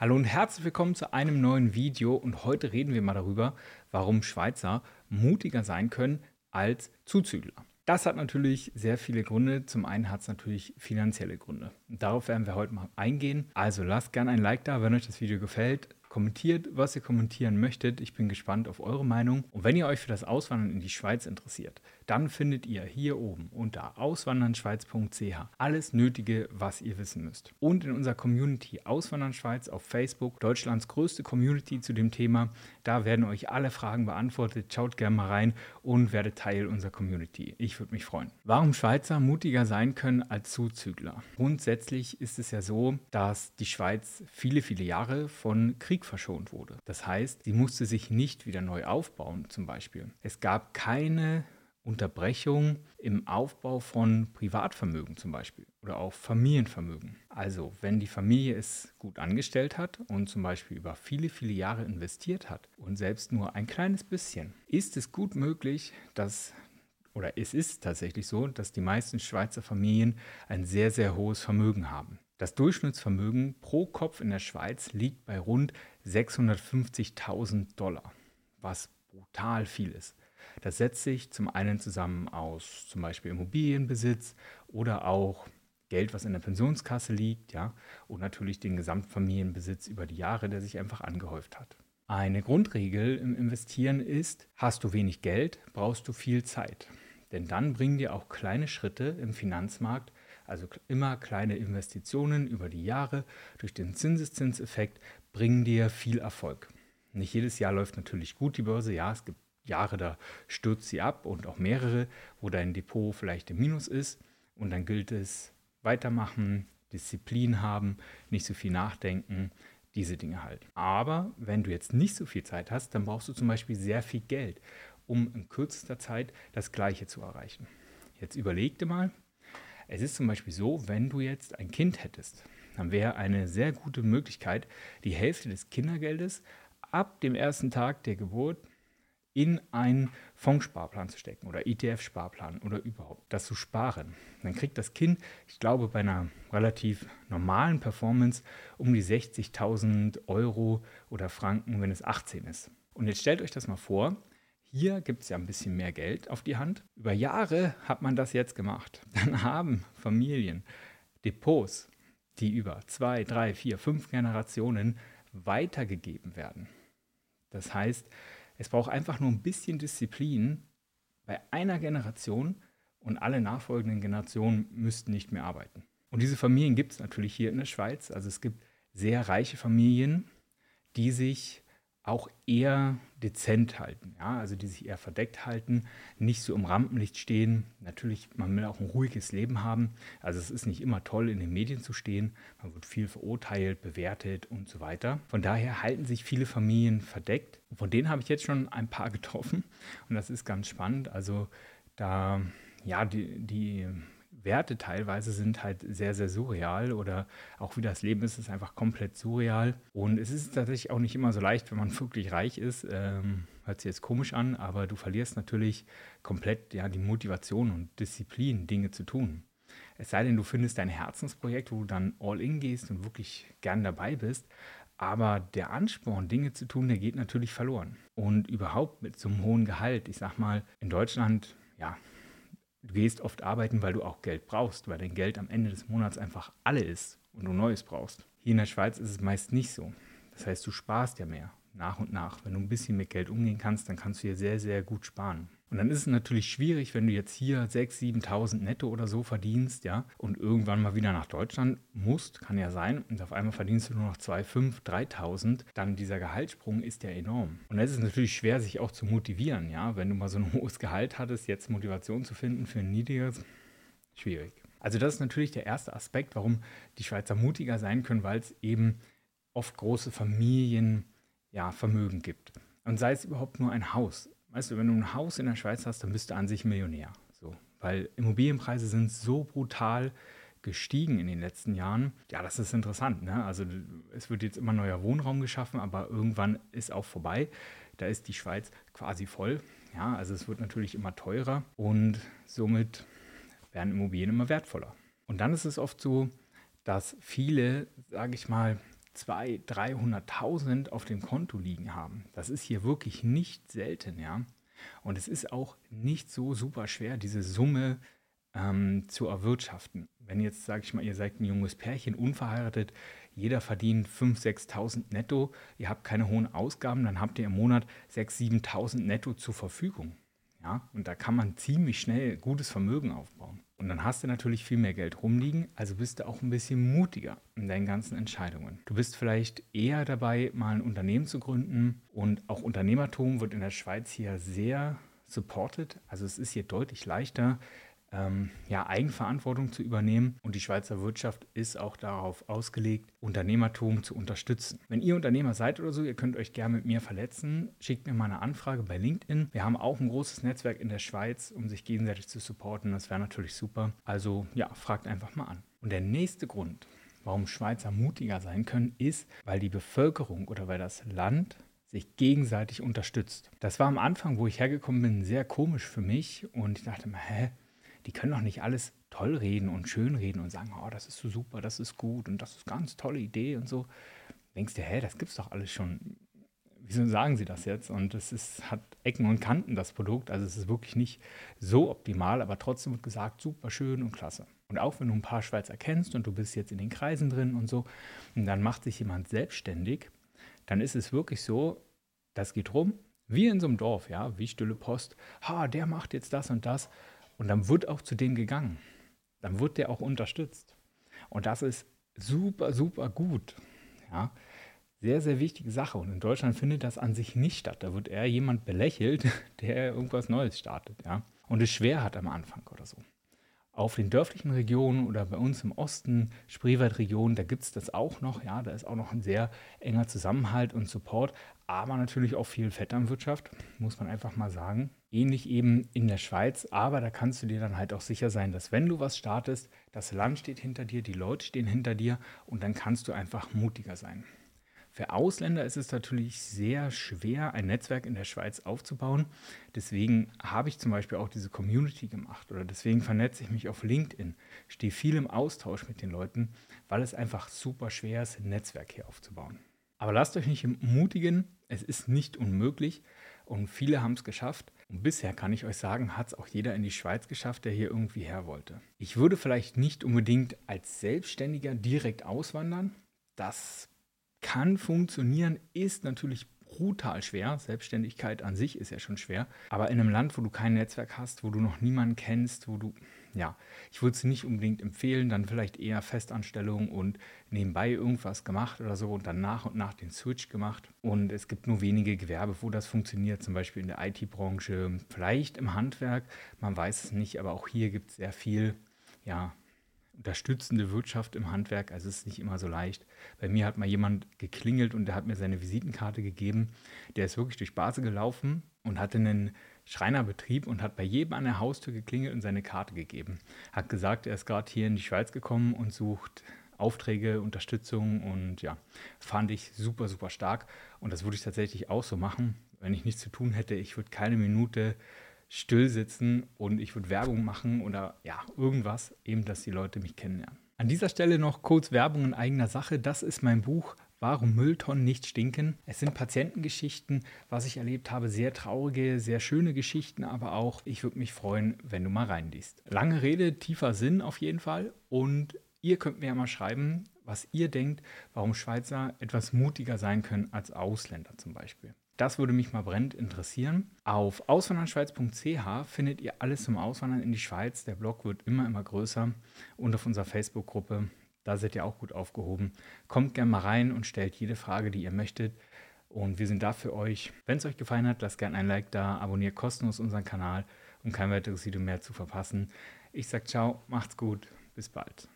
Hallo und herzlich willkommen zu einem neuen Video und heute reden wir mal darüber, warum Schweizer mutiger sein können als Zuzügler. Das hat natürlich sehr viele Gründe. Zum einen hat es natürlich finanzielle Gründe. Darauf werden wir heute mal eingehen. Also lasst gerne ein Like da, wenn euch das Video gefällt. Kommentiert, was ihr kommentieren möchtet. Ich bin gespannt auf eure Meinung. Und wenn ihr euch für das Auswandern in die Schweiz interessiert, dann findet ihr hier oben unter auswandernschweiz.ch alles Nötige, was ihr wissen müsst. Und in unserer Community Auswandern Schweiz auf Facebook, Deutschlands größte Community zu dem Thema, da werden euch alle Fragen beantwortet. Schaut gerne mal rein und werdet Teil unserer Community. Ich würde mich freuen. Warum Schweizer mutiger sein können als Zuzügler? Grundsätzlich ist es ja so, dass die Schweiz viele, viele Jahre von Krieg Krieg verschont wurde. Das heißt, sie musste sich nicht wieder neu aufbauen zum Beispiel. Es gab keine Unterbrechung im Aufbau von Privatvermögen zum Beispiel oder auch Familienvermögen. Also wenn die Familie es gut angestellt hat und zum Beispiel über viele, viele Jahre investiert hat und selbst nur ein kleines bisschen, ist es gut möglich, dass oder es ist tatsächlich so, dass die meisten Schweizer Familien ein sehr, sehr hohes Vermögen haben. Das Durchschnittsvermögen pro Kopf in der Schweiz liegt bei rund 650.000 Dollar, was brutal viel ist. Das setzt sich zum einen zusammen aus zum Beispiel Immobilienbesitz oder auch Geld, was in der Pensionskasse liegt, ja, und natürlich den Gesamtfamilienbesitz über die Jahre, der sich einfach angehäuft hat. Eine Grundregel im Investieren ist, hast du wenig Geld, brauchst du viel Zeit. Denn dann bringen dir auch kleine Schritte im Finanzmarkt also immer kleine Investitionen über die Jahre durch den Zinseszinseffekt bringen dir viel Erfolg. Nicht jedes Jahr läuft natürlich gut die Börse. Ja, es gibt Jahre, da stürzt sie ab und auch mehrere, wo dein Depot vielleicht im Minus ist. Und dann gilt es weitermachen, Disziplin haben, nicht so viel nachdenken, diese Dinge halt. Aber wenn du jetzt nicht so viel Zeit hast, dann brauchst du zum Beispiel sehr viel Geld, um in kürzester Zeit das Gleiche zu erreichen. Jetzt überleg dir mal, es ist zum Beispiel so, wenn du jetzt ein Kind hättest, dann wäre eine sehr gute Möglichkeit, die Hälfte des Kindergeldes ab dem ersten Tag der Geburt in einen Fondssparplan zu stecken oder ETF-Sparplan oder überhaupt das zu sparen. Dann kriegt das Kind, ich glaube, bei einer relativ normalen Performance um die 60.000 Euro oder Franken, wenn es 18 ist. Und jetzt stellt euch das mal vor, hier gibt es ja ein bisschen mehr Geld auf die Hand. Über Jahre hat man das jetzt gemacht. Dann haben Familien Depots, die über zwei, drei, vier, fünf Generationen weitergegeben werden. Das heißt, es braucht einfach nur ein bisschen Disziplin bei einer Generation und alle nachfolgenden Generationen müssten nicht mehr arbeiten. Und diese Familien gibt es natürlich hier in der Schweiz. Also es gibt sehr reiche Familien, die sich auch eher dezent halten, ja, also die sich eher verdeckt halten, nicht so im Rampenlicht stehen. Natürlich, man will auch ein ruhiges Leben haben. Also es ist nicht immer toll, in den Medien zu stehen. Man wird viel verurteilt, bewertet und so weiter. Von daher halten sich viele Familien verdeckt. Von denen habe ich jetzt schon ein paar getroffen und das ist ganz spannend. Also da, ja, die, die Werte teilweise sind halt sehr, sehr surreal oder auch wie das Leben ist, ist einfach komplett surreal. Und es ist tatsächlich auch nicht immer so leicht, wenn man wirklich reich ist. Ähm, hört sich jetzt komisch an, aber du verlierst natürlich komplett ja, die Motivation und Disziplin, Dinge zu tun. Es sei denn, du findest dein Herzensprojekt, wo du dann all in gehst und wirklich gern dabei bist. Aber der Ansporn, Dinge zu tun, der geht natürlich verloren. Und überhaupt mit so einem hohen Gehalt, ich sag mal, in Deutschland, ja, Du gehst oft arbeiten, weil du auch Geld brauchst, weil dein Geld am Ende des Monats einfach alle ist und du Neues brauchst. Hier in der Schweiz ist es meist nicht so. Das heißt, du sparst ja mehr, nach und nach. Wenn du ein bisschen mit Geld umgehen kannst, dann kannst du hier sehr, sehr gut sparen. Und dann ist es natürlich schwierig, wenn du jetzt hier 6.000, 7.000 netto oder so verdienst, ja, und irgendwann mal wieder nach Deutschland musst, kann ja sein, und auf einmal verdienst du nur noch 2.500, 3.000, dann dieser Gehaltssprung ist ja enorm. Und es ist natürlich schwer, sich auch zu motivieren, ja, wenn du mal so ein hohes Gehalt hattest, jetzt Motivation zu finden für ein niedriges, schwierig. Also das ist natürlich der erste Aspekt, warum die Schweizer mutiger sein können, weil es eben oft große Familien, ja, gibt. Und sei es überhaupt nur ein Haus weißt du, wenn du ein Haus in der Schweiz hast, dann bist du an sich Millionär. So. Weil Immobilienpreise sind so brutal gestiegen in den letzten Jahren. Ja, das ist interessant. Ne? Also es wird jetzt immer neuer Wohnraum geschaffen, aber irgendwann ist auch vorbei. Da ist die Schweiz quasi voll. Ja, also es wird natürlich immer teurer und somit werden Immobilien immer wertvoller. Und dann ist es oft so, dass viele, sage ich mal, 200.000, 300.000 auf dem Konto liegen haben. Das ist hier wirklich nicht selten, ja. Und es ist auch nicht so super schwer, diese Summe ähm, zu erwirtschaften. Wenn jetzt, sage ich mal, ihr seid ein junges Pärchen, unverheiratet, jeder verdient 5.000, 6.000 netto, ihr habt keine hohen Ausgaben, dann habt ihr im Monat 6.000, 7.000 netto zur Verfügung. Ja, und da kann man ziemlich schnell gutes Vermögen aufbauen. Und dann hast du natürlich viel mehr Geld rumliegen, also bist du auch ein bisschen mutiger in deinen ganzen Entscheidungen. Du bist vielleicht eher dabei, mal ein Unternehmen zu gründen und auch Unternehmertum wird in der Schweiz hier sehr supported. Also es ist hier deutlich leichter, ähm, ja, Eigenverantwortung zu übernehmen. Und die Schweizer Wirtschaft ist auch darauf ausgelegt, Unternehmertum zu unterstützen. Wenn ihr Unternehmer seid oder so, ihr könnt euch gerne mit mir verletzen, schickt mir mal eine Anfrage bei LinkedIn. Wir haben auch ein großes Netzwerk in der Schweiz, um sich gegenseitig zu supporten. Das wäre natürlich super. Also ja, fragt einfach mal an. Und der nächste Grund, warum Schweizer mutiger sein können, ist, weil die Bevölkerung oder weil das Land sich gegenseitig unterstützt. Das war am Anfang, wo ich hergekommen bin, sehr komisch für mich und ich dachte mir, hä, die können doch nicht alles toll reden und schön reden und sagen, oh, das ist so super, das ist gut und das ist eine ganz tolle Idee und so. Denkst du, hä, das gibt's doch alles schon. Wieso sagen sie das jetzt? Und es ist, hat Ecken und Kanten, das Produkt. Also es ist wirklich nicht so optimal, aber trotzdem wird gesagt, super schön und klasse. Und auch wenn du ein paar Schweizer kennst und du bist jetzt in den Kreisen drin und so, und dann macht sich jemand selbstständig, dann ist es wirklich so, das geht rum, wie in so einem Dorf, ja, wie Stille Post, ha, der macht jetzt das und das. Und dann wird auch zu dem gegangen. Dann wird der auch unterstützt. Und das ist super, super gut. Ja, sehr, sehr wichtige Sache. Und in Deutschland findet das an sich nicht statt. Da wird eher jemand belächelt, der irgendwas Neues startet. Ja, und es schwer hat am Anfang oder so. Auf den dörflichen Regionen oder bei uns im Osten, Spreewaldregion, da gibt es das auch noch. Ja, da ist auch noch ein sehr enger Zusammenhalt und Support, aber natürlich auch viel Vetternwirtschaft, muss man einfach mal sagen. Ähnlich eben in der Schweiz, aber da kannst du dir dann halt auch sicher sein, dass wenn du was startest, das Land steht hinter dir, die Leute stehen hinter dir und dann kannst du einfach mutiger sein. Für Ausländer ist es natürlich sehr schwer, ein Netzwerk in der Schweiz aufzubauen. Deswegen habe ich zum Beispiel auch diese Community gemacht oder deswegen vernetze ich mich auf LinkedIn, stehe viel im Austausch mit den Leuten, weil es einfach super schwer ist, ein Netzwerk hier aufzubauen. Aber lasst euch nicht entmutigen, es ist nicht unmöglich und viele haben es geschafft. Und bisher kann ich euch sagen, hat es auch jeder in die Schweiz geschafft, der hier irgendwie her wollte. Ich würde vielleicht nicht unbedingt als Selbstständiger direkt auswandern. Das kann funktionieren, ist natürlich brutal schwer. Selbstständigkeit an sich ist ja schon schwer. Aber in einem Land, wo du kein Netzwerk hast, wo du noch niemanden kennst, wo du, ja, ich würde es nicht unbedingt empfehlen, dann vielleicht eher Festanstellung und nebenbei irgendwas gemacht oder so und dann nach und nach den Switch gemacht. Und es gibt nur wenige Gewerbe, wo das funktioniert, zum Beispiel in der IT-Branche, vielleicht im Handwerk, man weiß es nicht, aber auch hier gibt es sehr viel, ja, unterstützende Wirtschaft im Handwerk. Also es ist nicht immer so leicht. Bei mir hat mal jemand geklingelt und der hat mir seine Visitenkarte gegeben. Der ist wirklich durch Basel gelaufen und hatte einen Schreinerbetrieb und hat bei jedem an der Haustür geklingelt und seine Karte gegeben. Hat gesagt, er ist gerade hier in die Schweiz gekommen und sucht Aufträge, Unterstützung und ja, fand ich super, super stark. Und das würde ich tatsächlich auch so machen. Wenn ich nichts zu tun hätte, ich würde keine Minute still sitzen und ich würde Werbung machen oder ja, irgendwas, eben, dass die Leute mich kennenlernen. An dieser Stelle noch kurz Werbung in eigener Sache. Das ist mein Buch Warum Mülltonnen nicht stinken. Es sind Patientengeschichten, was ich erlebt habe, sehr traurige, sehr schöne Geschichten, aber auch, ich würde mich freuen, wenn du mal reinliest. Lange Rede, tiefer Sinn auf jeden Fall und ihr könnt mir ja mal schreiben, was ihr denkt, warum Schweizer etwas mutiger sein können als Ausländer zum Beispiel. Das würde mich mal brennend interessieren. Auf auswanderschweiz.ch findet ihr alles zum Auswandern in die Schweiz. Der Blog wird immer, immer größer. Und auf unserer Facebook-Gruppe, da seid ihr auch gut aufgehoben. Kommt gerne mal rein und stellt jede Frage, die ihr möchtet. Und wir sind da für euch. Wenn es euch gefallen hat, lasst gerne ein Like da, abonniert kostenlos unseren Kanal, um kein weiteres Video mehr zu verpassen. Ich sage ciao, macht's gut, bis bald.